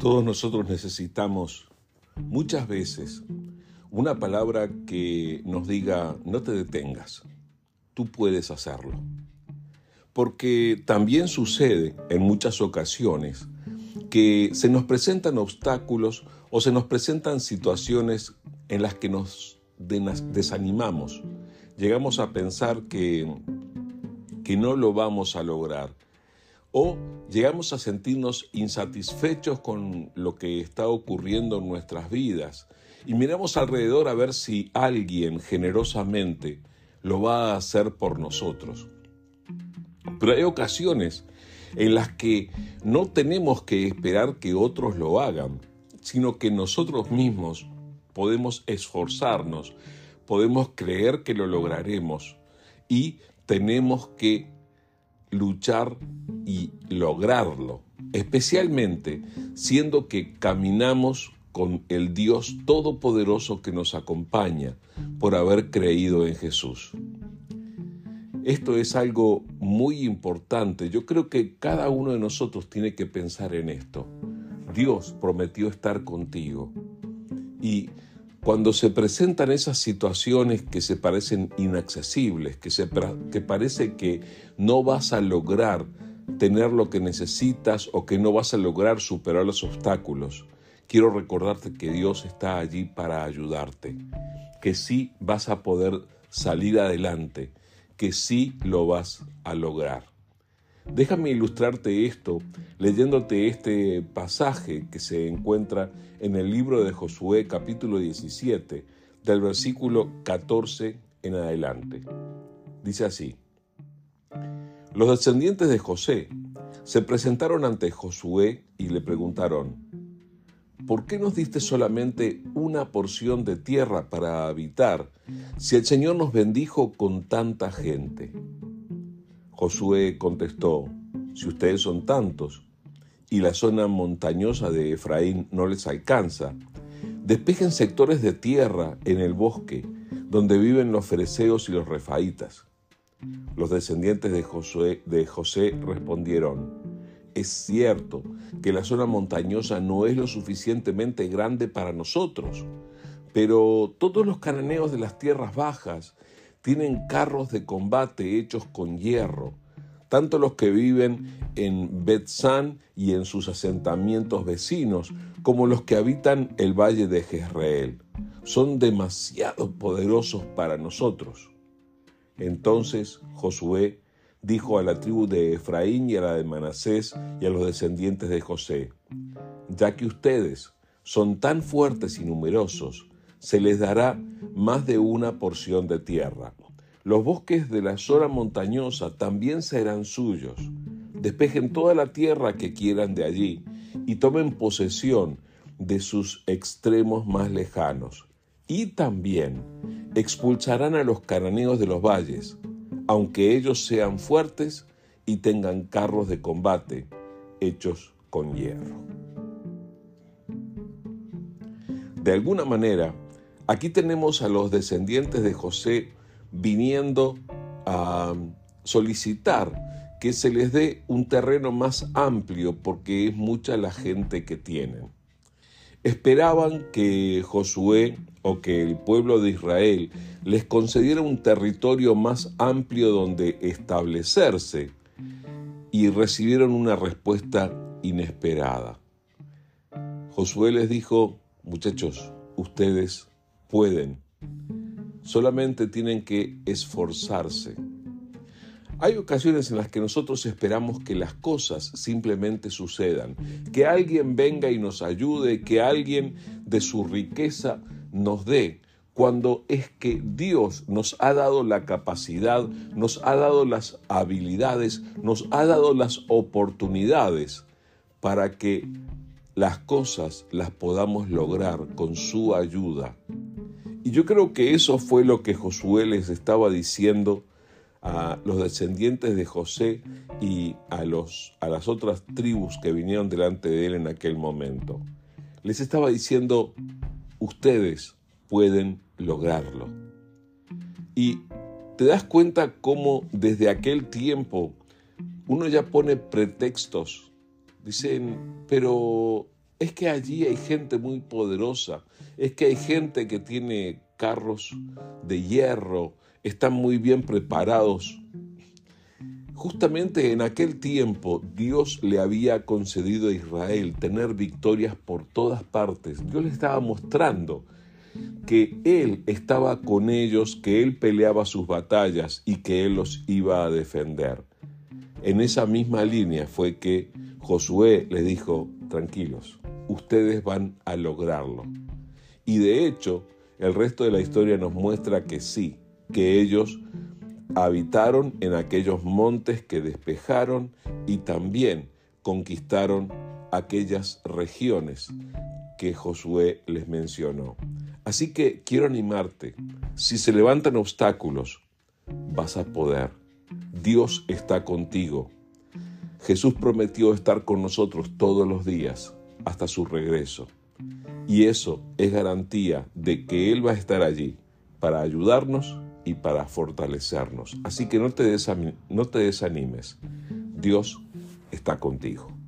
Todos nosotros necesitamos muchas veces una palabra que nos diga, no te detengas, tú puedes hacerlo. Porque también sucede en muchas ocasiones que se nos presentan obstáculos o se nos presentan situaciones en las que nos desanimamos. Llegamos a pensar que, que no lo vamos a lograr o llegamos a sentirnos insatisfechos con lo que está ocurriendo en nuestras vidas y miramos alrededor a ver si alguien generosamente lo va a hacer por nosotros. Pero hay ocasiones en las que no tenemos que esperar que otros lo hagan, sino que nosotros mismos podemos esforzarnos, podemos creer que lo lograremos y tenemos que luchar y lograrlo, especialmente siendo que caminamos con el Dios Todopoderoso que nos acompaña por haber creído en Jesús. Esto es algo muy importante. Yo creo que cada uno de nosotros tiene que pensar en esto. Dios prometió estar contigo. Y cuando se presentan esas situaciones que se parecen inaccesibles, que, se, que parece que no vas a lograr tener lo que necesitas o que no vas a lograr superar los obstáculos, quiero recordarte que Dios está allí para ayudarte, que sí vas a poder salir adelante, que sí lo vas a lograr. Déjame ilustrarte esto leyéndote este pasaje que se encuentra en el libro de Josué capítulo 17, del versículo 14 en adelante. Dice así, los descendientes de José se presentaron ante Josué y le preguntaron, ¿por qué nos diste solamente una porción de tierra para habitar si el Señor nos bendijo con tanta gente? Josué contestó, si ustedes son tantos y la zona montañosa de Efraín no les alcanza, despejen sectores de tierra en el bosque donde viven los fereceos y los refaitas. Los descendientes de José, de José respondieron, es cierto que la zona montañosa no es lo suficientemente grande para nosotros, pero todos los cananeos de las tierras bajas tienen carros de combate hechos con hierro, tanto los que viven en Betzán y en sus asentamientos vecinos, como los que habitan el valle de Jezreel. Son demasiado poderosos para nosotros. Entonces Josué dijo a la tribu de Efraín y a la de Manasés y a los descendientes de José, ya que ustedes son tan fuertes y numerosos, se les dará más de una porción de tierra. Los bosques de la zona montañosa también serán suyos. Despejen toda la tierra que quieran de allí y tomen posesión de sus extremos más lejanos. Y también expulsarán a los cananeos de los valles, aunque ellos sean fuertes y tengan carros de combate hechos con hierro. De alguna manera, Aquí tenemos a los descendientes de José viniendo a solicitar que se les dé un terreno más amplio porque es mucha la gente que tienen. Esperaban que Josué o que el pueblo de Israel les concediera un territorio más amplio donde establecerse y recibieron una respuesta inesperada. Josué les dijo, muchachos, ustedes pueden. Solamente tienen que esforzarse. Hay ocasiones en las que nosotros esperamos que las cosas simplemente sucedan, que alguien venga y nos ayude, que alguien de su riqueza nos dé, cuando es que Dios nos ha dado la capacidad, nos ha dado las habilidades, nos ha dado las oportunidades para que las cosas las podamos lograr con su ayuda. Y yo creo que eso fue lo que Josué les estaba diciendo a los descendientes de José y a, los, a las otras tribus que vinieron delante de él en aquel momento. Les estaba diciendo, ustedes pueden lograrlo. Y te das cuenta cómo desde aquel tiempo uno ya pone pretextos. Dicen, pero es que allí hay gente muy poderosa, es que hay gente que tiene carros de hierro, están muy bien preparados. Justamente en aquel tiempo Dios le había concedido a Israel tener victorias por todas partes. Dios le estaba mostrando que Él estaba con ellos, que Él peleaba sus batallas y que Él los iba a defender. En esa misma línea fue que Josué les dijo, tranquilos, ustedes van a lograrlo. Y de hecho, el resto de la historia nos muestra que sí, que ellos habitaron en aquellos montes que despejaron y también conquistaron aquellas regiones que Josué les mencionó. Así que quiero animarte, si se levantan obstáculos, vas a poder. Dios está contigo. Jesús prometió estar con nosotros todos los días hasta su regreso. Y eso es garantía de que Él va a estar allí para ayudarnos y para fortalecernos. Así que no te, desanimes. Dios está contigo.